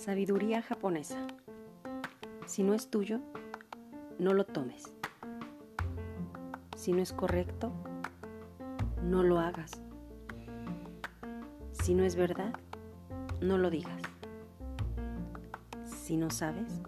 Sabiduría japonesa. Si no es tuyo, no lo tomes. Si no es correcto, no lo hagas. Si no es verdad, no lo digas. Si no sabes.